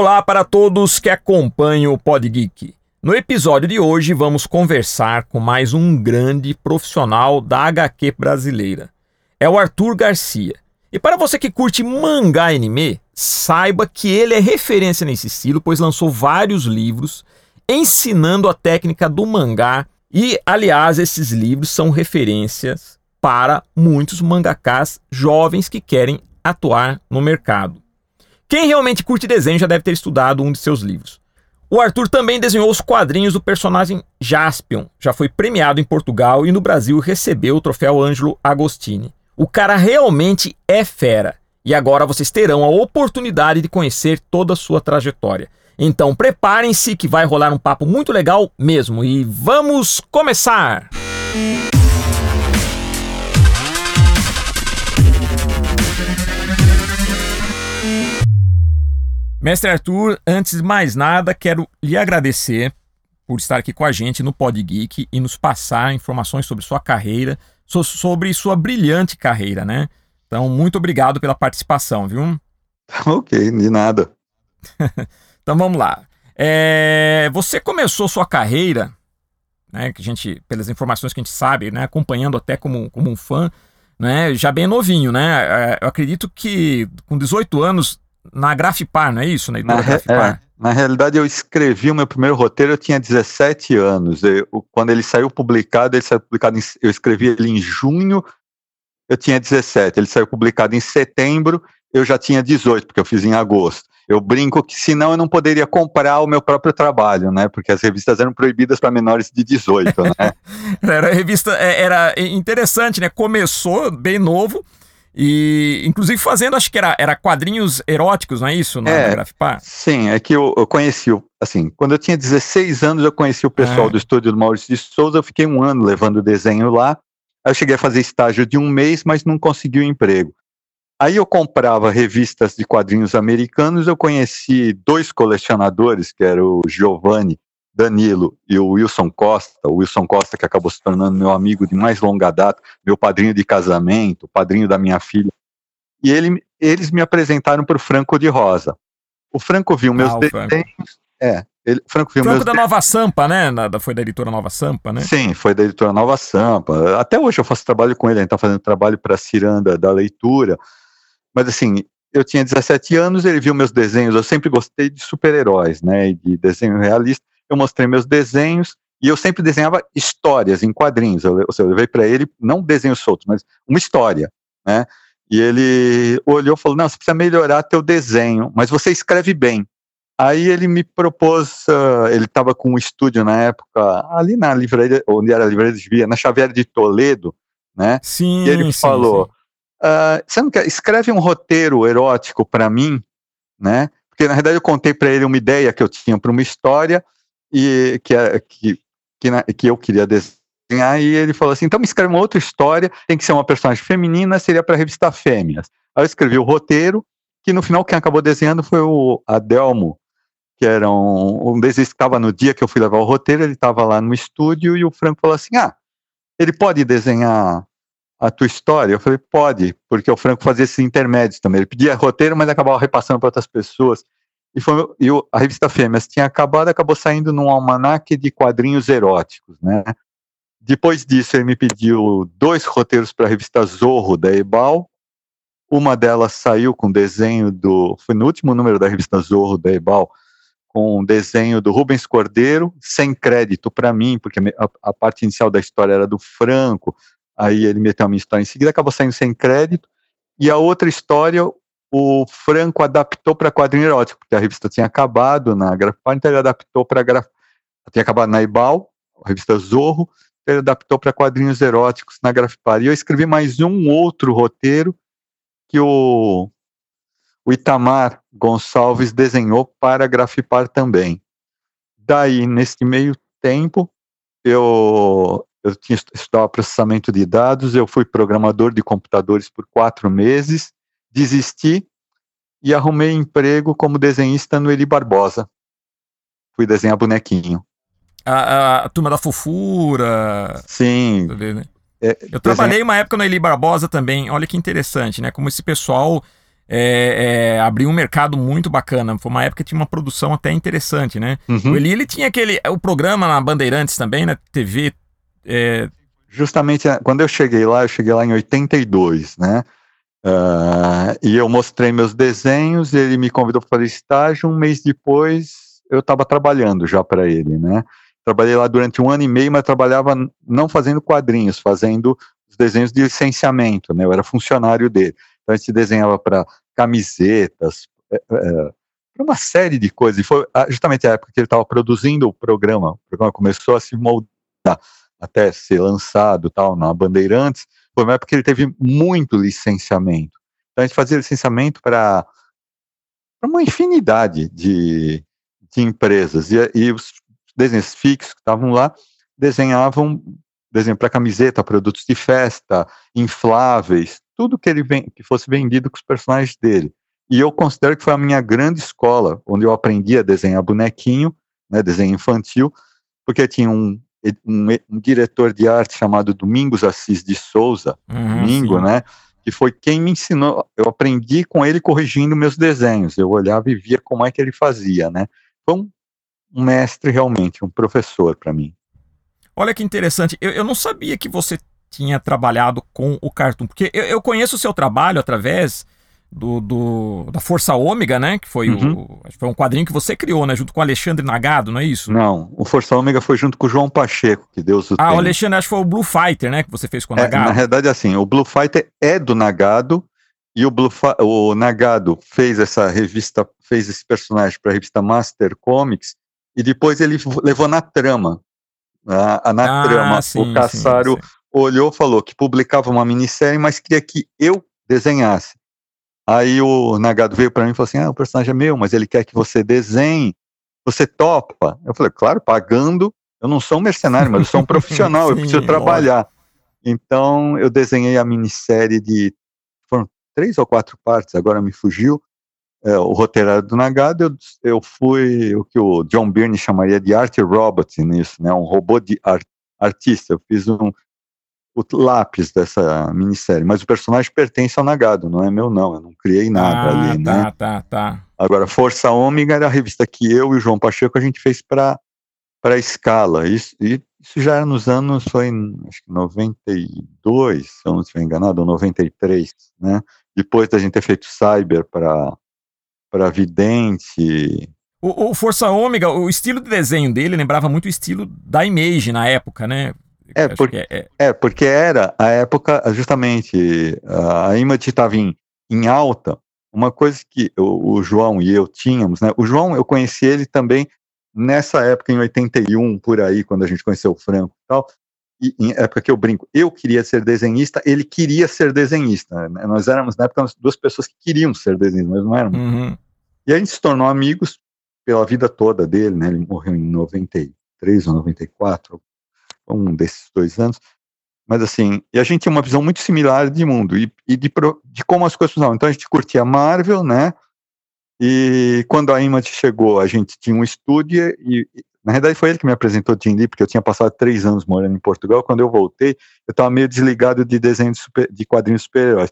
Olá para todos que acompanham o Pod Geek. No episódio de hoje vamos conversar com mais um grande profissional da HQ brasileira. É o Arthur Garcia. E para você que curte mangá e anime, saiba que ele é referência nesse estilo, pois lançou vários livros ensinando a técnica do mangá e, aliás, esses livros são referências para muitos mangakás jovens que querem atuar no mercado. Quem realmente curte desenho já deve ter estudado um de seus livros. O Arthur também desenhou os quadrinhos do personagem Jaspion, já foi premiado em Portugal e no Brasil recebeu o troféu Ângelo Agostini. O cara realmente é fera. E agora vocês terão a oportunidade de conhecer toda a sua trajetória. Então preparem-se que vai rolar um papo muito legal mesmo. E vamos começar! Mestre Arthur, antes de mais nada, quero lhe agradecer por estar aqui com a gente no Pod Geek e nos passar informações sobre sua carreira, sobre sua brilhante carreira, né? Então, muito obrigado pela participação, viu? Ok, de nada. então vamos lá. É, você começou sua carreira, né? Que a gente, pelas informações que a gente sabe, né? Acompanhando até como, como um fã, né? Já bem novinho, né? É, eu acredito que com 18 anos na Grafipar, não é isso? Na, na, é, na realidade, eu escrevi o meu primeiro roteiro, eu tinha 17 anos. Eu, quando ele saiu publicado, ele saiu publicado em, eu escrevi ele em junho, eu tinha 17. Ele saiu publicado em setembro, eu já tinha 18, porque eu fiz em agosto. Eu brinco que senão eu não poderia comprar o meu próprio trabalho, né? Porque as revistas eram proibidas para menores de 18, né? era revista, é, era interessante, né? Começou bem novo, e, inclusive, fazendo, acho que era, era quadrinhos eróticos, não é isso? Na, é, Grafipar? Sim, é que eu, eu conheci, assim, quando eu tinha 16 anos, eu conheci o pessoal é. do estúdio do Maurício de Souza, eu fiquei um ano levando desenho lá. Aí eu cheguei a fazer estágio de um mês, mas não consegui o um emprego. Aí eu comprava revistas de quadrinhos americanos, eu conheci dois colecionadores, que era o Giovanni Danilo e o Wilson Costa, o Wilson Costa que acabou se tornando meu amigo de mais longa data, meu padrinho de casamento, padrinho da minha filha. E ele, eles me apresentaram para o Franco de Rosa. O Franco viu meus ah, desenhos. É, ele, Franco viu Franco meus da Nova Sampa, né? Na, foi da editora Nova Sampa, né? Sim, foi da editora Nova Sampa. Até hoje eu faço trabalho com ele, a gente está fazendo trabalho para a Ciranda da leitura. Mas assim, eu tinha 17 anos, ele viu meus desenhos. Eu sempre gostei de super-heróis, né? De desenho realista eu mostrei meus desenhos e eu sempre desenhava histórias em quadrinhos. Eu, eu levei para ele não desenhos soltos, mas uma história, né? E ele olhou e falou: Não, você precisa melhorar teu desenho, mas você escreve bem. Aí ele me propôs, uh, ele estava com um estúdio na época, ali na livraria, onde era a livraria de Via, na Xavier de Toledo, né? Sim. E ele sim, falou: sim. Uh, você não quer, escreve um roteiro erótico para mim, né? Porque na verdade eu contei para ele uma ideia que eu tinha para uma história e que, que, que, na, que eu queria desenhar, e ele falou assim: então me escreve uma outra história, tem que ser uma personagem feminina, seria para a revista Fêmeas. Aí eu escrevi o roteiro, que no final quem acabou desenhando foi o Adelmo, que era um, um desenho que estava no dia que eu fui levar o roteiro, ele estava lá no estúdio e o Franco falou assim: ah, ele pode desenhar a tua história? Eu falei, pode, porque o Franco fazia esses intermédios também. Ele pedia roteiro, mas acabava repassando para outras pessoas. E, foi, e a revista Fêmeas tinha acabado, acabou saindo num almanaque de quadrinhos eróticos, né? Depois disso, ele me pediu dois roteiros para a revista Zorro da Ebal. Uma delas saiu com desenho do. Foi no último número da revista Zorro da Ebal, com um desenho do Rubens Cordeiro, sem crédito para mim, porque a, a, parte inicial da história era do Franco, aí ele meteu a minha história em seguida, acabou saindo sem crédito. E a outra história, o Franco adaptou para quadrinho erótico, porque a revista tinha acabado na Grafipar, então ele adaptou para graf... tinha acabado na Ibal, a revista Zorro, então ele adaptou para quadrinhos eróticos na Grafipar. E eu escrevi mais um outro roteiro que o, o Itamar Gonçalves desenhou para Grafipar também. Daí, nesse meio tempo, eu, eu tinha estudado processamento de dados, eu fui programador de computadores por quatro meses, desisti e arrumei emprego como desenhista no Eli Barbosa. Fui desenhar bonequinho. A, a, a turma da fofura. Sim. Né? É, eu trabalhei uma época no Eli Barbosa também. Olha que interessante, né? Como esse pessoal é, é, abriu um mercado muito bacana. Foi uma época que tinha uma produção até interessante, né? Uhum. O Eli, ele tinha aquele. O programa na Bandeirantes também, na TV. É... Justamente quando eu cheguei lá, eu cheguei lá em 82, né? Uh, e eu mostrei meus desenhos, ele me convidou para fazer estágio. Um mês depois, eu estava trabalhando já para ele, né? Trabalhei lá durante um ano e meio, mas trabalhava não fazendo quadrinhos, fazendo os desenhos de licenciamento, né? Eu era funcionário dele. Então a gente desenhava para camisetas, é, é, para uma série de coisas. E foi justamente a época que ele estava produzindo o programa. O programa começou a se moldar até ser lançado tal na Bandeirantes. Foi uma época que ele teve muito licenciamento. Então a gente fazia licenciamento para uma infinidade de, de empresas. E, e os desenhos fixos que estavam lá desenhavam desenho para camiseta, produtos de festa, infláveis, tudo que ele que fosse vendido com os personagens dele. E eu considero que foi a minha grande escola, onde eu aprendi a desenhar bonequinho, né, desenho infantil, porque tinha um, um, um diretor de arte chamado Domingos Assis de Souza, uhum, Domingo, sim. né, que foi quem me ensinou, eu aprendi com ele corrigindo meus desenhos, eu olhava e via como é que ele fazia, né. Foi um um mestre realmente, um professor para mim. Olha que interessante. Eu, eu, não sabia que você tinha trabalhado com o Cartoon, porque eu, eu conheço o seu trabalho através do, do, da Força Ômega, né? Que foi, uhum. o, foi um quadrinho que você criou, né? Junto com o Alexandre Nagado, não é isso? Não, o Força Ômega foi junto com o João Pacheco, que Deus o Ah, tenha. o Alexandre, acho que foi o Blue Fighter, né? Que você fez com o é, Nagado. Na verdade, assim, o Blue Fighter é do Nagado, e o, Blue o Nagado fez essa revista, fez esse personagem para a revista Master Comics, e depois ele levou na trama. Na, na ah, trama. Sim, o Caçaro olhou, falou que publicava uma minissérie, mas queria que eu desenhasse. Aí o Nagado veio para mim e falou assim: ah, o personagem é meu, mas ele quer que você desenhe. Você topa? Eu falei, claro, pagando. Eu não sou um mercenário, mas eu sou um profissional, eu preciso trabalhar. Então eu desenhei a minissérie de. Foram três ou quatro partes, agora me fugiu é, o roteiro do Nagado, eu, eu fui o que o John Byrne chamaria de art robot nisso, né, um robô de art, artista. Eu fiz um, o lápis dessa minissérie, mas o personagem pertence ao Nagado, não é meu não, eu não criei nada ah, ali, tá, né. Tá, tá. Agora, Força Ômega era a revista que eu e o João Pacheco a gente fez para para a escala. Isso, isso já era nos anos, foi em, acho que 92, se eu não estiver enganado, ou 93, né? Depois da gente ter feito Cyber para para vidente. O, o, Força Ômega, o estilo de desenho dele lembrava muito o estilo da Image na época, né? É, porque, é, é. é, porque era a época, justamente, a Image estava em, em alta. Uma coisa que o, o, João e eu tínhamos, né? O João, eu conheci ele também nessa época, em 81, por aí, quando a gente conheceu o Franco e tal. E, em época que eu brinco, eu queria ser desenhista, ele queria ser desenhista. Né? Nós éramos, na época, duas pessoas que queriam ser desenhistas, mas não éramos. Uhum. E a gente se tornou amigos pela vida toda dele, né? Ele morreu em 93 ou 94, um desses dois anos. Mas assim, e a gente tinha uma visão muito similar de mundo e, e de, de, como as coisas funcionavam. Então a gente curtia Marvel, né? E quando a Image chegou, a gente tinha um estúdio e, na verdade, foi ele que me apresentou Jim Lee, porque eu tinha passado três anos morando em Portugal. Quando eu voltei, eu estava meio desligado de desenho de, super, de quadrinhos super-heróis.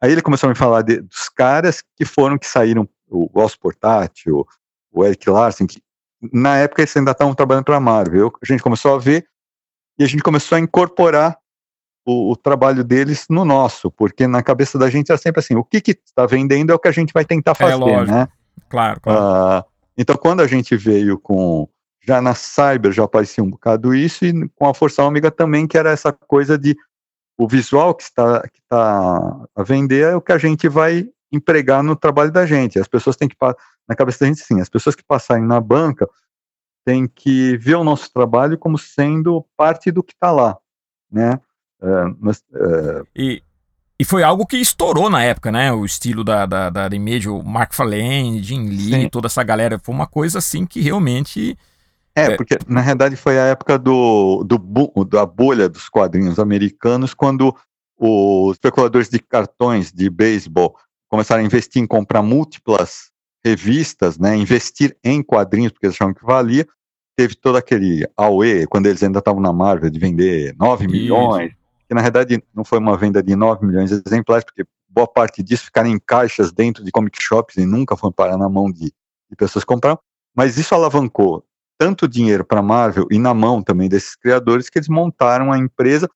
Aí ele começou a me falar de, dos caras que foram, que saíram, o Os Portátil, o Eric Larsen, que na época eles ainda estavam trabalhando para a Marvel. a gente começou a ver e a gente começou a incorporar o, o, trabalho deles no nosso, porque na cabeça da gente era sempre assim: o que está vendendo é o que a gente vai tentar é, fazer, é, né? Claro, claro. Uh, então, quando a gente veio com já na Cyber já aparecia um bocado isso, e com a Força Ômega também, que era essa coisa de o visual que está, que está a vender é o que a gente vai empregar no trabalho da gente. As pessoas têm que, na cabeça da gente, sim, as pessoas que passarem na banca têm que ver o nosso trabalho como sendo parte do que está lá, né? É, mas, é... E, e foi algo que estourou na época, né? O estilo da, da, da Image, o Mark Falane, Jim Lee, sim. toda essa galera. Foi uma coisa assim que realmente é, é, porque na realidade foi a época do, do, da bolha dos quadrinhos americanos, quando os especuladores de cartões de beisebol começaram a investir em comprar múltiplas revistas, né, investir em quadrinhos, porque eles achavam que valia. Teve todo aquele AUE, quando eles ainda estavam na Marvel, de vender 9 milhões, que na realidade não foi uma venda de 9 milhões de exemplares, porque boa parte disso ficaram em caixas dentro de comic shops e nunca foram parar na mão de, de pessoas que compraram, mas isso alavancou tanto dinheiro para a Marvel e na mão também desses criadores que eles montaram a empresa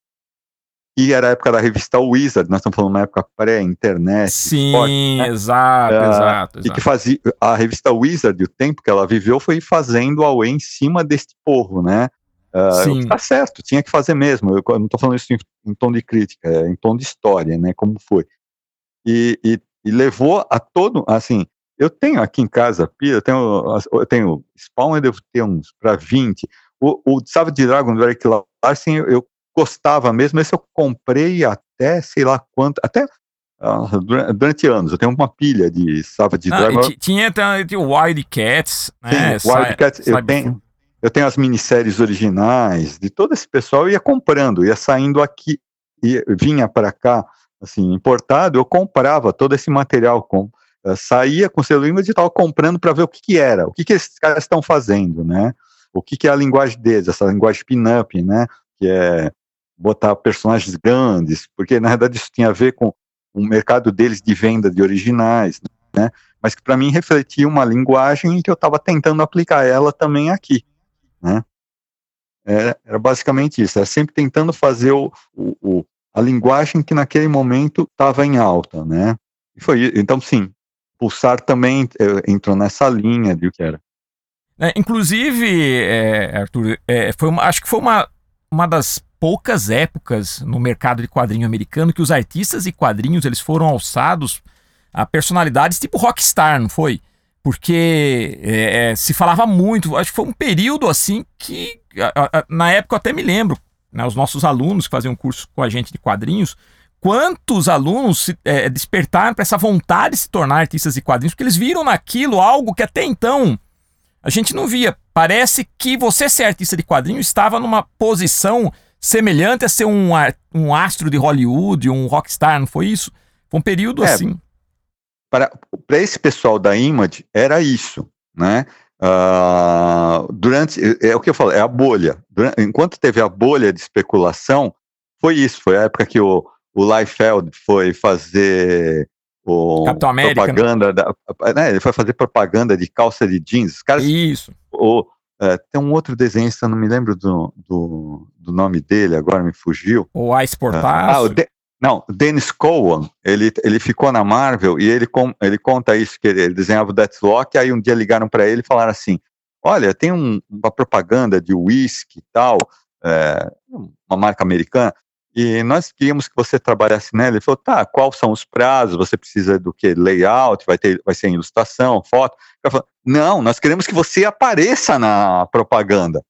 e era a época da revista Wizard, nós estamos falando uma época pré-internet. Sim, esporte, né? exato, uh, exato, exato. E que fazia, a revista Wizard, o tempo que ela viveu, foi fazendo a em cima deste povo, né? Uh, Sim. Tá certo, tinha que fazer mesmo. Eu, eu não estou falando isso em, em, tom de crítica, é em tom de história, né? Como foi. E, e, e levou a todo, assim, eu tenho aqui em casa, eu tenho, eu tenho Spawn, eu devo ter uns para 20. O, o Savage Dragon do Eric Larsen, eu gostava mesmo, esse eu comprei até, sei lá quanto, até uh, durante anos. Eu tenho uma pilha de Savage Dragon. Tinha, tinha o Wildcats, né? Sim, Wildcats, eu tenho, eu tenho as minisséries originais de todo esse pessoal, eu ia comprando, ia saindo aqui, ia, vinha para cá, assim, importado, eu comprava todo esse material, com, uh, saía com o celular e estava comprando para ver o que, que era, o que, que esses caras estão fazendo, né? O que, que é a linguagem deles, essa linguagem pin-up, né? Que é botar personagens grandes, porque na verdade isso tinha a ver com o mercado deles de venda de originais, né? Mas que para mim refletia uma linguagem que eu estava tentando aplicar ela também aqui né? Era, era basicamente isso, era sempre tentando fazer o, o, o a linguagem que naquele momento estava em alta, né? E foi, então, sim, Pulsar também é, entrou nessa linha de o que era. É, inclusive, é, Arthur, é, foi uma, acho que foi uma, uma das poucas épocas no mercado de quadrinho americano que os artistas e quadrinhos eles foram alçados a personalidades tipo rockstar, não foi? porque é, é, se falava muito, acho que foi um período assim que, a, a, na época eu até me lembro, né, os nossos alunos que faziam curso com a gente de quadrinhos, quantos alunos se, é, despertaram para essa vontade de se tornar artistas de quadrinhos, porque eles viram naquilo algo que até então a gente não via. Parece que você ser artista de quadrinhos estava numa posição semelhante a ser um, um astro de Hollywood, um rockstar, não foi isso? Foi um período é, assim para, para esse pessoal da Image era isso, né? Uh, durante é, é, o que eu falo, é a bolha. Durante, enquanto teve a bolha de especulação, foi isso. Foi a época que o, o Liefeld foi fazer o né? propaganda, da, né, ele foi fazer propaganda de calça de jeans. Os caras, isso. O, é, tem um outro desenhista, não me lembro do, do, do, nome dele, agora me fugiu. O Ice Portaço. Ah, o de, não, Dennis Cowan, ele, ele ficou na Marvel e ele, com, ele conta isso, que ele, ele desenhava o Deathlock, aí um dia ligaram para ele e falaram assim, olha, tem um, uma propaganda de whisky e tal, é, uma marca americana, e nós queríamos que você trabalhasse nela. Ele falou, tá, quais são os prazos? Você precisa do que? Layout? Vai, ter, vai ser ilustração, foto? Eu falei, não, nós queremos que você apareça na propaganda.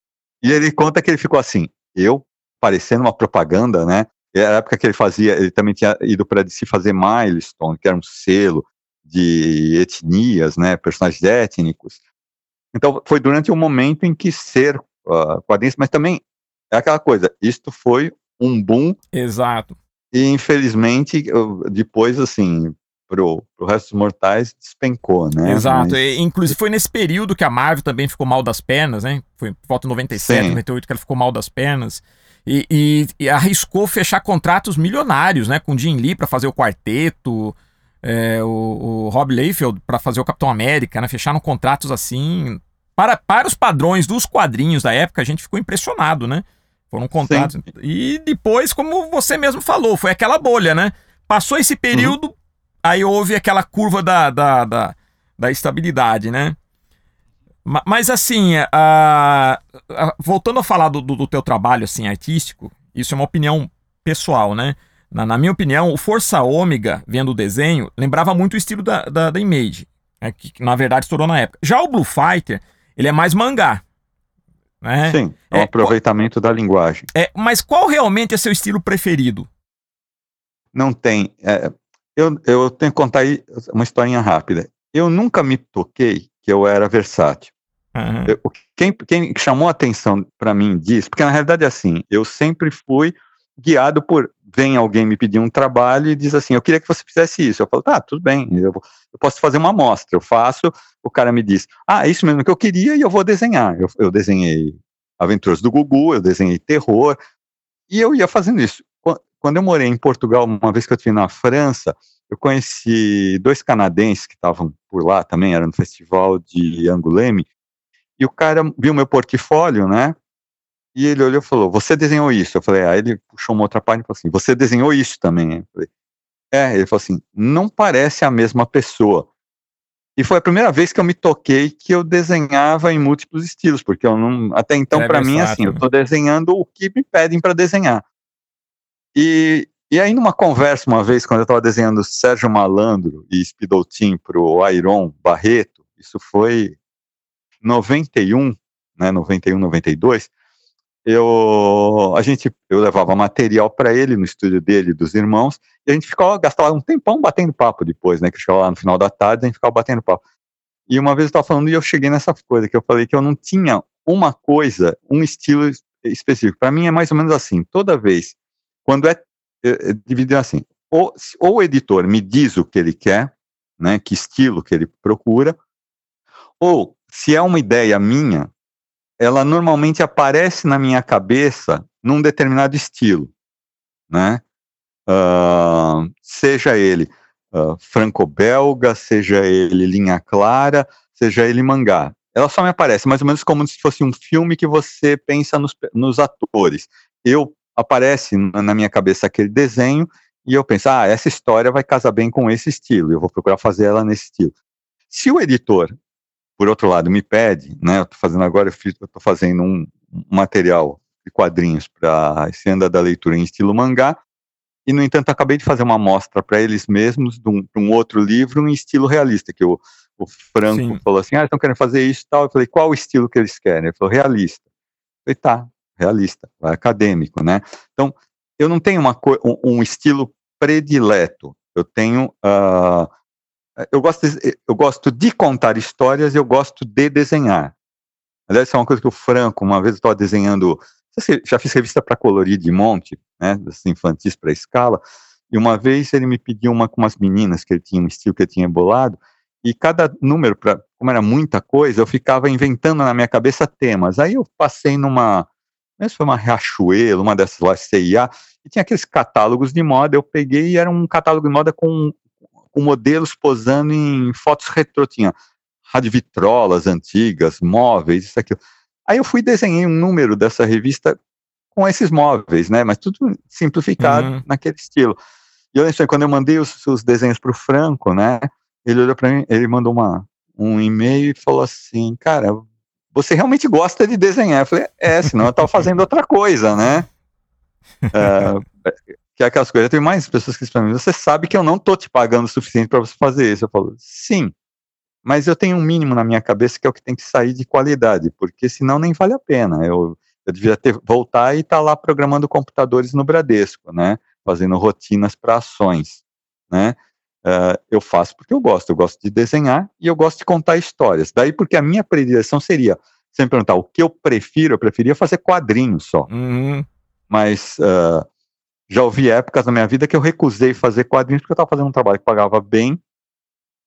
E ele conta que ele ficou assim, eu aparecendo uma propaganda, né? Era a época que ele fazia, ele também tinha ido para se fazer Milestone, que era um selo de etnias, né, personagens étnicos. Então, foi durante um momento em que ser uh, quadrinhos, mas também é aquela coisa, isto foi um boom. Exato. E, infelizmente, depois, assim, pro, pro resto dos mortais, despencou, né? Exato. Mas... E, inclusive, foi nesse período que a Marvel também ficou mal das pernas, né? Foi por volta de 97, Sim. 98 que ela ficou mal das pernas. E, e, e, arriscou fechar contratos milionários, né? Com Jim Lee para fazer o quarteto, é, o, o, Rob Liefeld para fazer o Capitão América, né? Fecharam contratos assim. Para, para os padrões dos quadrinhos da época, a gente ficou impressionado, né? Foram contratos. Sim. E depois, como você mesmo falou, foi aquela bolha, né? Passou esse período, uhum. aí houve aquela curva da, da, da, da estabilidade, né? Mas assim, voltando a falar do, do, teu trabalho assim, artístico, isso é uma opinião pessoal, né? Na, na, minha opinião, o Força Ômega, vendo o desenho, lembrava muito o estilo da, da, da Image, né? que, na verdade estourou na época. Já o Blue Fighter, ele é mais mangá. Né? Sim, é um é, aproveitamento qual, da linguagem. É, mas qual realmente é seu estilo preferido? Não tem. É, eu, eu tenho que contar aí uma historinha rápida. Eu nunca me toquei que eu era versátil. Uhum. Eu, quem, quem chamou a atenção para mim disso, porque na realidade é assim, eu sempre fui guiado por vem alguém me pedir um trabalho e diz assim, eu queria que você fizesse isso. Eu falo, tá, tudo bem, eu, eu posso fazer uma amostra. Eu faço, o cara me diz, ah, é isso mesmo que eu queria e eu vou desenhar. Eu, eu desenhei Aventuras do Gugu, eu desenhei terror, e eu ia fazendo isso. Quando eu morei em Portugal, uma vez que eu estive na França, eu conheci dois canadenses que estavam por lá também, era no festival de Anguleme, e o cara viu meu portfólio, né? E ele olhou e falou: Você desenhou isso? Eu falei: Ah, ele puxou uma outra página e falou assim: Você desenhou isso também? Eu falei: É, ele falou assim: Não parece a mesma pessoa. E foi a primeira vez que eu me toquei que eu desenhava em múltiplos estilos, porque eu não, até então, é para mim, assim, eu estou desenhando o que me pedem para desenhar. E, e aí, numa conversa uma vez, quando eu estava desenhando Sérgio Malandro e Spidoltin para o Airon Barreto, isso foi 91, né, 91, 92, eu, a gente, eu levava material para ele no estúdio dele, dos irmãos, e a gente ficava, gastava um tempão batendo papo depois, né, que chegava lá no final da tarde, a gente ficava batendo papo. E uma vez eu estava falando e eu cheguei nessa coisa, que eu falei que eu não tinha uma coisa, um estilo específico. Para mim é mais ou menos assim, toda vez, quando é é, é dividir assim, ou, ou o editor me diz o que ele quer, né, que estilo que ele procura, ou se é uma ideia minha, ela normalmente aparece na minha cabeça num determinado estilo, né? Uh, seja ele uh, franco-belga, seja ele linha clara, seja ele mangá. Ela só me aparece mais ou menos como se fosse um filme que você pensa nos, nos atores. Eu aparece na minha cabeça aquele desenho e eu penso, ah, essa história vai casar bem com esse estilo, eu vou procurar fazer ela nesse estilo. Se o editor, por outro lado, me pede, né, eu estou fazendo agora, eu estou fazendo um material de quadrinhos para esse anda da leitura em estilo mangá, e no entanto acabei de fazer uma amostra para eles mesmos de um, de um, outro livro em estilo realista, que o, o Franco Sim. falou assim, ah, estão querendo fazer isso e tal, eu falei, qual o estilo que eles querem? Ele falou, realista. Eu falei, tá, realista, acadêmico, né? Então, eu não tenho uma, um, um estilo predileto. Eu tenho, uh, eu gosto, de, eu gosto de contar histórias, eu gosto de desenhar. Aliás, isso é uma coisa que o Franco, uma vez eu estava desenhando, já fiz revista para colorir de monte, né, das infantis para escala, e uma vez ele me pediu uma com umas meninas que ele tinha um estilo que ele tinha bolado, e cada número, pra, como era muita coisa, eu ficava inventando na minha cabeça temas. Aí eu passei numa mesmo foi uma Riachuelo, uma dessas lá, CIA, e tinha aqueles catálogos de moda, eu peguei e era um catálogo de moda com, com modelos posando em fotos retrô, tinha radiovitrolas antigas, móveis, isso aqui. Aí eu fui e desenhei um número dessa revista com esses móveis, né, mas tudo simplificado uhum. naquele estilo. E eu lembro, quando eu mandei os, os desenhos para o Franco, né, ele olhou para mim, ele mandou uma, um e-mail e falou assim, cara, você realmente gosta de desenhar. Eu falei, é, senão eu estava fazendo outra coisa, né? É, que é aquelas coisas. Tem mais pessoas que dizem para mim, você sabe que eu não estou te pagando o suficiente para você fazer isso. Eu falo, sim, mas eu tenho um mínimo na minha cabeça que é o que tem que sair de qualidade, porque senão nem vale a pena. Eu, eu devia ter voltar e estar tá lá programando computadores no Bradesco, né? Fazendo rotinas para ações, né? Uh, eu faço porque eu gosto, eu gosto de desenhar e eu gosto de contar histórias. Daí porque a minha predileção seria, sem perguntar o que eu prefiro, eu preferia fazer quadrinhos só. Uhum. Mas uh, já houve épocas na minha vida que eu recusei fazer quadrinhos porque eu estava fazendo um trabalho que pagava bem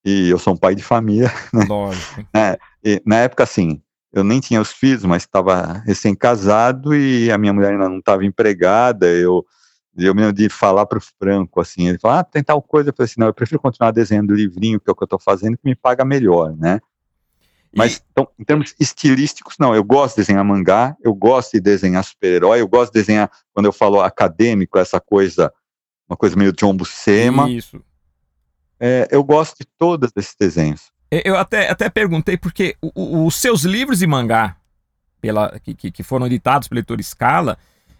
e eu sou um pai de família. Né? Lógico. É, na época, assim, eu nem tinha os filhos, mas estava recém-casado e a minha mulher ainda não estava empregada, eu eu me lembro de falar para o Franco, assim, ele falou, ah, tem tal coisa, eu falei assim, não, eu prefiro continuar desenhando livrinho, que é o que eu estou fazendo, que me paga melhor, né? Mas, e... então, em termos estilísticos, não, eu gosto de desenhar mangá, eu gosto de desenhar super-herói, eu gosto de desenhar, quando eu falo acadêmico, essa coisa, uma coisa meio John Buscema. Isso. É, eu gosto de todos esses desenhos. Eu até, até perguntei, porque os seus livros de mangá, pela, que, que foram editados pelo Leitor Scala,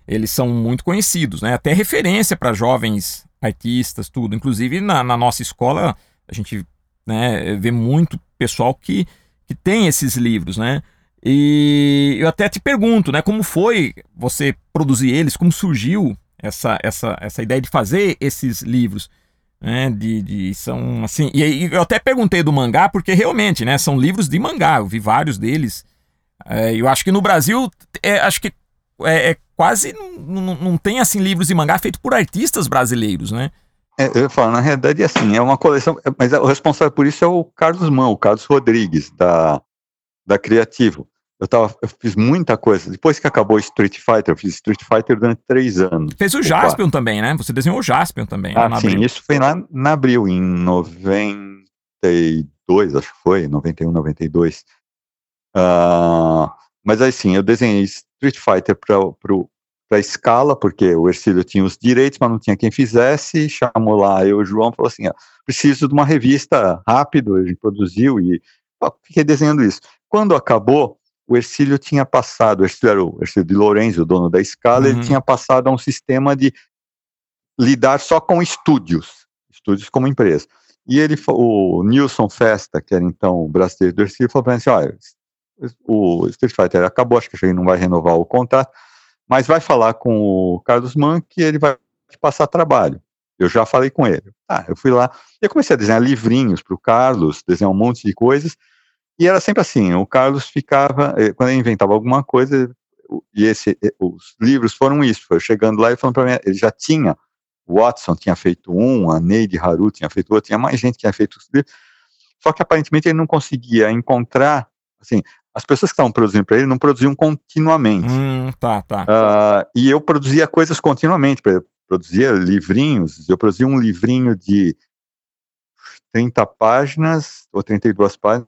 eles são muito conhecidos, né? Até referência para jovens artistas, tudo. Inclusive na, na, nossa escola a gente né, vê muito pessoal que, que tem esses livros, né? E eu até te pergunto, né? Como foi você produzir eles? Como surgiu essa, essa, essa ideia de fazer esses livros? Né, de, de, são assim e aí eu até perguntei do mangá porque realmente né são livros de mangá eu vi vários deles é, eu acho que no Brasil é, acho que é, é quase não, não tem assim livros de mangá feito por artistas brasileiros, né? É, eu falo, na realidade, assim, é uma coleção, mas o responsável por isso é o Carlos Mão, o Carlos Rodrigues, da, da Criativo. eu, tava, eu fiz muita coisa. Depois que acabou Street Fighter, eu fiz Street Fighter durante três anos. Fez o Jaspion também, né? Você desenhou o Jaspion também. Ah, sim, Abril. isso foi lá na Abril, em 92, acho que foi, 91, 92. Uh, mas aí sim, eu desenhei Street Fighter para a escala, porque o Ercílio tinha os direitos, mas não tinha quem fizesse, chamou lá eu o João falou assim, ó, preciso de uma revista rápido, a gente produziu e ó, fiquei desenhando isso. Quando acabou, o Ercílio tinha passado, o Ercílio era o Ercílio de Lourenço, o dono da escala, uhum. ele tinha passado a um sistema de lidar só com estúdios, estúdios como empresa. E ele, o Nilson Festa, que era então o brasileiro do Ercílio, falou para mim assim, olha, o Street Fighter acabou, acho que ele não vai renovar o contrato, mas vai falar com o Carlos Mann que ele vai te passar trabalho. Eu já falei com ele. Ah, eu fui lá, eu comecei a desenhar livrinhos para o Carlos, desenhar um monte de coisas, e era sempre assim, o Carlos ficava, eh, quando ele inventava alguma coisa, e esse, eh, os livros foram isso, foi chegando lá e falando para mim, ele já tinha, Watson tinha feito um, a Neide Haru tinha feito outro, tinha mais gente que tinha feito os livros, só que aparentemente ele não conseguia encontrar, assim, as pessoas que estavam produzindo para ele não produziam continuamente. Hum, tá, tá. Uh, e eu produzia coisas continuamente, produzia livrinhos, eu produzia um livrinho de 30 páginas, ou 32 páginas,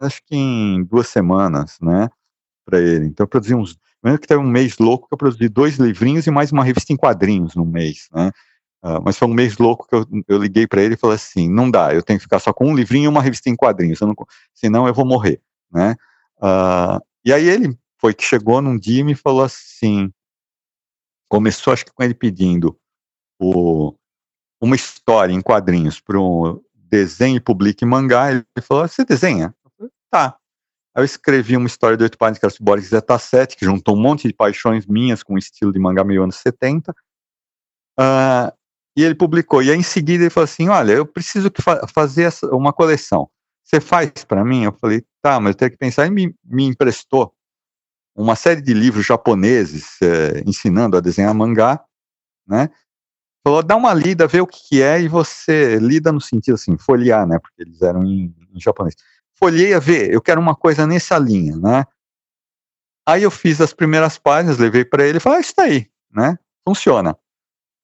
acho que em duas semanas, né, para ele. Então eu produzi uns, mesmo que teve um mês louco que eu produzi dois livrinhos e mais uma revista em quadrinhos no mês, né. Uh, mas foi um mês louco que eu, eu liguei para ele e falei assim, não dá, eu tenho que ficar só com um livrinho e uma revista em quadrinhos, eu não, senão eu vou morrer, né. Uh, e aí ele foi que chegou num dia e me falou assim, começou acho que com ele pedindo o, uma história em quadrinhos para um desenho, publique mangá, ele falou, você desenha? Falei, tá. Aí eu escrevi uma história de oito páginas que era Cyborg Zeta 7, que juntou um monte de paixões minhas com o estilo de mangá meio anos 70. Uh, ah, e ele publicou. E aí em seguida ele falou assim, olha, eu preciso fa fazer essa, uma coleção. Você faz para mim? Eu falei, tá, mas eu tenho que pensar. E me, me emprestou uma série de livros japoneses é, ensinando a desenhar mangá, né? Falou, dá uma lida, vê o que, que, é, e você lida no sentido assim, folhear, né? Porque eles eram em, em japonês. Folheia, vê, eu quero uma coisa nessa linha, né? Aí eu fiz as primeiras páginas, levei para ele e falei, ah, isso daí, né? Funciona.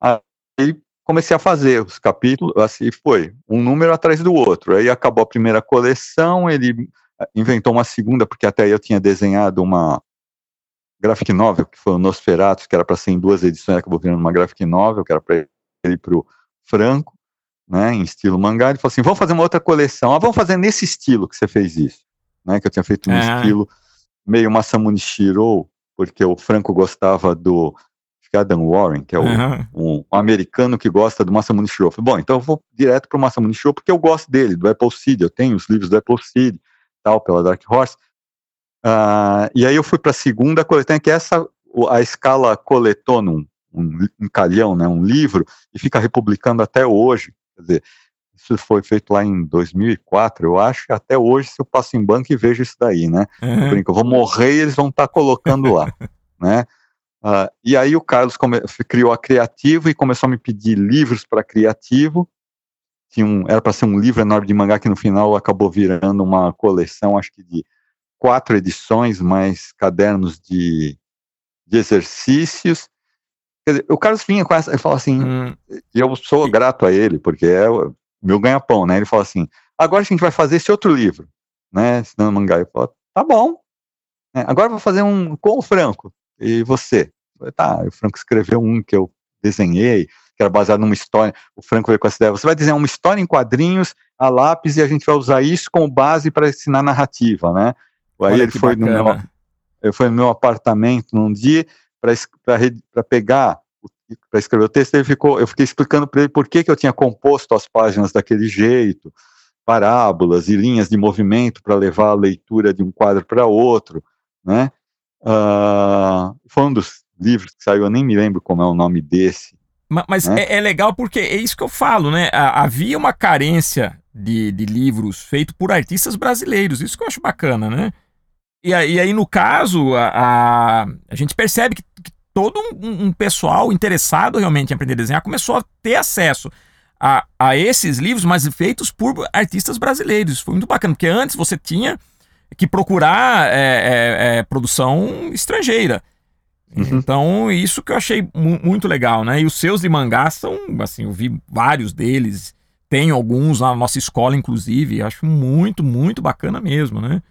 Aí comecei a fazer os capítulos, assim foi, um número atrás do outro. Aí acabou a primeira coleção, ele eh, inventou uma segunda, porque até aí eu tinha desenhado uma graphic novel, que foi o Nosferatu, que era para ser em duas edições, acabou virando uma graphic novel, que era para ele para o Franco, né, em estilo mangá. Ele falou assim: vamos fazer uma outra coleção, ah, vamos fazer nesse estilo que você fez isso, né, que eu tinha feito um é. estilo meio Masamune Shiro, porque o Franco gostava do Adam Warren, que é o, uhum. um, um, americano que gosta do Masamune Shirow. Falei, bom, então eu vou direto para o Masamune Shirow porque eu gosto dele, do Apple Seed, eu tenho os livros do Apple Seed, tal, pela Dark Horse. Uh, e aí eu fui para a segunda coletânea, que é essa, a escala coletou num um, um calhão, né, um livro, e fica republicando até hoje. Quer dizer, isso foi feito lá em 2004, eu acho que até hoje, se eu passo em banco e vejo isso daí, né? Uhum. Eu, brinco, eu vou morrer e eles vão estar tá colocando lá, né? Uh, e aí o Carlos criou a Criativo e começou a me pedir livros para Criativo. Tinha um, era para ser um livro enorme de mangá que no final acabou virando uma coleção, acho que de quatro edições, mais cadernos de, de exercícios. Dizer, o Carlos vinha com essa, ele falou assim, hum. e eu sou grato a ele, porque é o meu ganha-pão, né? Ele falou assim, agora a gente vai fazer esse outro livro, né? Ensinando mangá. Eu falei, tá bom. É, agora vou fazer um com o Franco. E você? Falei, tá, o Franco escreveu um que eu desenhei, que era baseado numa história. O Franco veio com essa ideia. Você vai desenhar uma história em quadrinhos a lápis e a gente vai usar isso como base para ensinar narrativa, né? Aí Olha ele foi no meu, ele foi no meu apartamento num dia para pegar para escrever o texto, ele ficou, eu fiquei explicando para ele por que, que eu tinha composto as páginas daquele jeito, parábolas e linhas de movimento para levar a leitura de um quadro para outro, né? Uh, foi um dos livros que saiu, eu nem me lembro como é o nome desse. Mas, mas né? é, é, legal porque é isso que eu falo, né? Havia uma carência de, de livros feitos por artistas brasileiros, isso que eu acho bacana, né? E aí, e aí no caso, a, a, a gente percebe que, que todo um, um, pessoal interessado realmente em aprender a desenhar começou a ter acesso a, a esses livros, mas feitos por artistas brasileiros. Foi muito bacana, porque antes você tinha que procurar é, é, é, produção estrangeira. Uhum. Então, isso que eu achei mu muito legal, né? E os seus de mangá são, assim, eu vi vários deles, tenho alguns na nossa escola, inclusive, acho muito, muito bacana mesmo, né?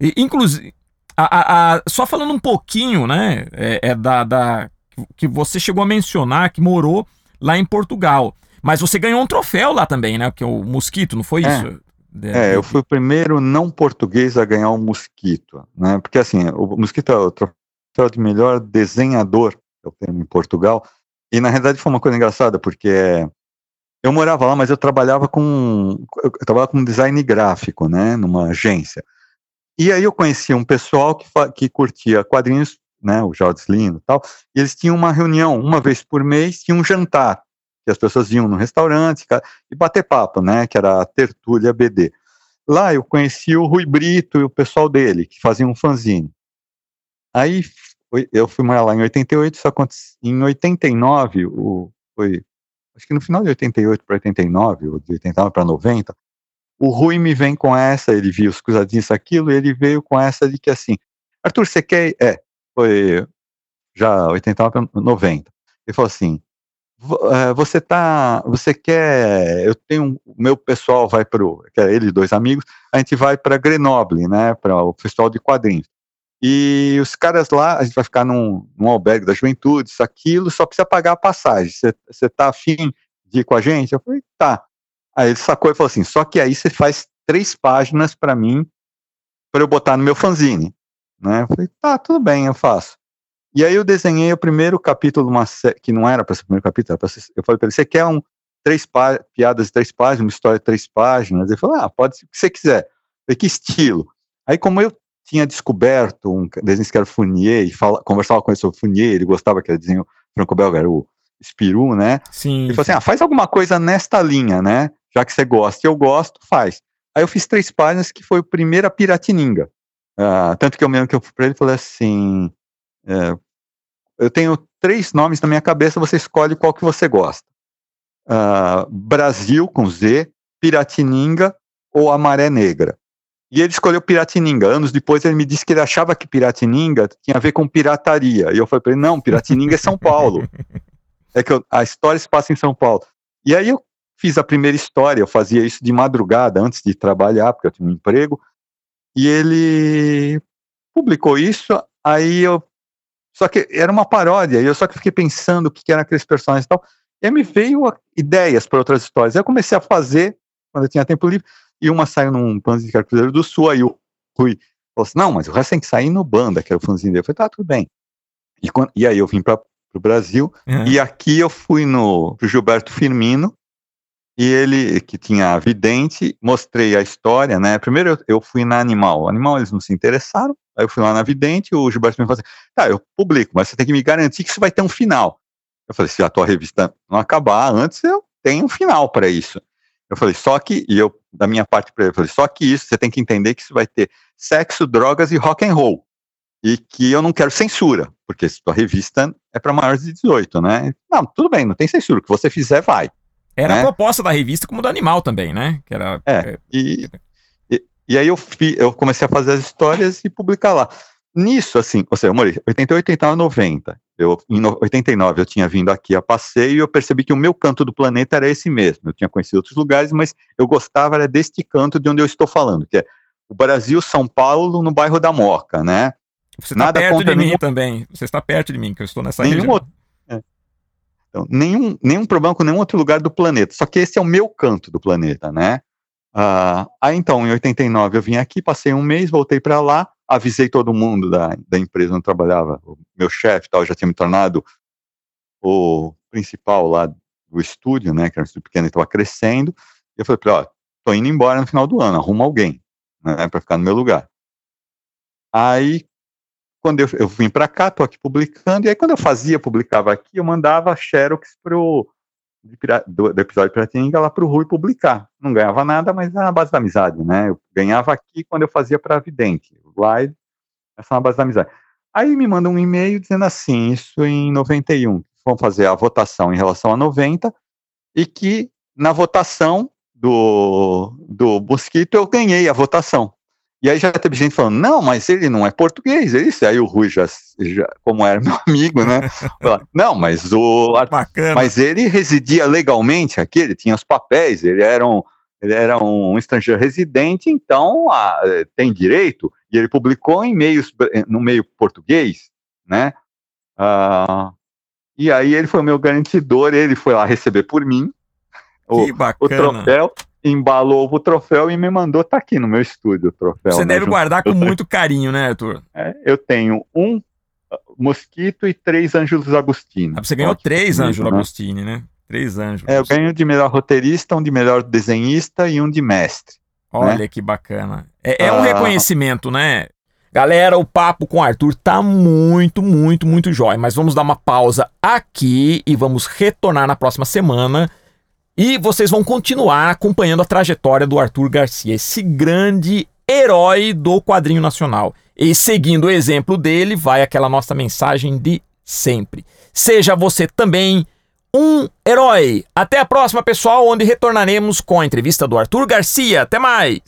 E, inclusive, a, a, a, só falando um pouquinho, né, é, é da, da, que você chegou a mencionar que morou lá em Portugal. Mas você ganhou um troféu lá também, né? Que é o Mosquito, não foi é. isso? É, eu fui o primeiro não português a ganhar um Mosquito, né? Porque assim, o Mosquito é o troféu de melhor desenhador, é o termo em Portugal. E na realidade foi uma coisa engraçada, porque eu morava lá, mas eu trabalhava com eu trabalhava com design gráfico, né, numa agência. E aí eu conheci um pessoal que, que curtia quadrinhos, né, o Jorge Lino e tal, e eles tinham uma reunião uma vez por mês, tinha um jantar, que as pessoas iam no restaurante e bater papo, né, que era a Tertúlia BD. Lá eu conheci o Rui Brito e o pessoal dele, que faziam um fanzine. Aí eu fui morar lá em 88, só aconteceu em 89, o, foi, acho que no final de 88 para 89, ou de 89 para 90, o Rui me vem com essa, ele viu os cruzadinhos aquilo, e ele veio com essa de que assim, Arthur, você quer, é, foi já 89 para 90, ele falou assim, você tá, você quer, eu tenho, o meu pessoal vai para ele dois amigos, a gente vai para Grenoble, né, para o festival de quadrinhos. E os caras lá, a gente vai ficar num, num albergue da juventude, isso, aquilo, só precisa pagar a passagem. Você tá afim de ir com a gente? Eu falei, tá. Aí ele sacou e falou assim: só que aí você faz três páginas para mim, para eu botar no meu fanzine. Né? Eu falei, tá, tudo bem, eu faço. E aí eu desenhei o primeiro capítulo de uma série, que não era para ser o primeiro capítulo, era ser, eu falei para ele, você quer um três piadas de três páginas, uma história de três páginas? Ele falou, ah, pode ser o que você quiser. Eu falei, que estilo? Aí como eu tinha descoberto um desenho que era Funier, e fala, conversava com ele sobre Funier, ele gostava que era desenho franco-belga, era o Spirou, né? Sim. Ele falou assim, ah, faz alguma coisa nesta linha, né? Já que você gosta e eu gosto, faz. Aí eu fiz três páginas que foi o primeiro a Piratininga. Uh, tanto que eu mesmo que eu fui para ele falei assim, é, eu tenho três nomes na minha cabeça, você escolhe qual que você gosta. Uh, Brasil com Z, Piratininga ou a Maré Negra. E ele escolheu Piratininga. Anos depois ele me disse que ele achava que Piratininga tinha a ver com pirataria. E eu falei para ele, não, Piratininga é São Paulo. É que eu, a história se passa em São Paulo. E aí eu fiz a primeira história, eu fazia isso de madrugada, antes de trabalhar, porque eu tinha um emprego. E ele publicou isso, aí eu... Só que era uma paródia, e eu só que fiquei pensando o que, que eram aqueles personagens e tal. E aí me veio ideias para outras histórias. Eu comecei a fazer, quando eu tinha tempo livre, e uma saiu num fanzine que era Cruzeiro do Sul, aí o Rui falou assim, não, mas o resto tem que sair no Banda, que era o fanzine dele. Eu falei, tá, tudo bem. E, quando, e aí eu vim para o Brasil, uhum. e aqui eu fui no Gilberto Firmino, e ele, que tinha vidente, mostrei a história, né, primeiro eu, eu fui na Animal, Animal eles não se interessaram, aí eu fui lá na vidente, o Gilberto Firmino falou assim, tá, eu publico, mas você tem que me garantir que isso vai ter um final. Eu falei, se a tua revista não acabar antes, eu tenho um final para isso. Eu falei, só que, e eu, da minha parte para ele, eu falei, só que isso, você tem que entender que isso vai ter sexo, drogas e rock and roll. E que eu não quero censura, porque sua revista é para maiores de 18, né? Não, tudo bem, não tem censura, o que você fizer vai. Era né? a proposta da revista como do animal também, né? Que era, é, é e, e, aí eu, fi, eu comecei a fazer as histórias e publicar lá. Nisso, assim, ou seja, eu morei 88, 89, 90. Eu, em 89 eu tinha vindo aqui a passeio e eu percebi que o meu canto do planeta era esse mesmo. Eu tinha conhecido outros lugares, mas eu gostava era deste canto de onde eu estou falando, que é o Brasil, São Paulo, no bairro da Moca, né? Você está perto de mim também. Você está perto de mim, que eu estou nessa nenhum outro, é. então, nenhum, nenhum problema com nenhum outro lugar do planeta. Só que esse é o meu canto do planeta, né? Uh, aí então, em 89 eu vim aqui, passei um mês, voltei para lá, avisei todo mundo da, da empresa onde eu trabalhava, o meu chefe tal, já tinha me tornado o principal lá do estúdio, né, que era um estúdio pequeno e estava crescendo, e eu falei para ó, tô indo embora no final do ano, arruma alguém, né, para ficar no meu lugar. Aí, quando eu, eu vim para cá, tô aqui publicando, e aí quando eu fazia, publicava aqui, eu mandava xerox pro do, do episódio Piratininga lá para o Rui publicar. Não ganhava nada, mas era na base da amizade, né? Eu ganhava aqui quando eu fazia para Vidente. Lá, essa é uma base da amizade. Aí me manda um e-mail dizendo assim, isso em 91, vão fazer a votação em relação a 90, e que na votação do, do Mosquito eu ganhei a votação. E aí já teve gente falando, não, mas ele não é português, é isso. Aí o Rui já, já como era meu amigo, né? Fala, não, mas o Bacana. mas ele residia legalmente aqui, ele tinha os papéis, ele era um, ele era um estrangeiro residente, então a, tem direito, e ele publicou em meios, no meio português, né? Ah, e aí ele foi o meu garantidor, ele foi lá receber por mim o, Que o bacana. troféu, embalou o troféu e me mandou, tá aqui no meu estúdio o troféu. Você né, deve junto- guardar com muito carinho, né, Arthur? É, eu tenho um ah, mosquito e três Ângelos Agostini. Ah, Você ganhou três Ângelo né? Agostini, né? Três Ângelo. É, eu ganho de melhor roteirista, um de melhor desenhista e um de mestre. Olha que bacana. É, é um Ah. reconhecimento, né? Galera, o papo com o Arthur tá muito, muito, muito jóia. Mas vamos dar uma pausa aqui e vamos retornar na próxima semana. E vocês vão continuar acompanhando a trajetória do Arthur Garcia, esse grande herói do quadrinho nacional. E seguindo o exemplo dele, vai aquela nossa mensagem de sempre. Seja você também um herói. Até a próxima, pessoal, onde retornaremos com a entrevista do Arthur Garcia. Até mais!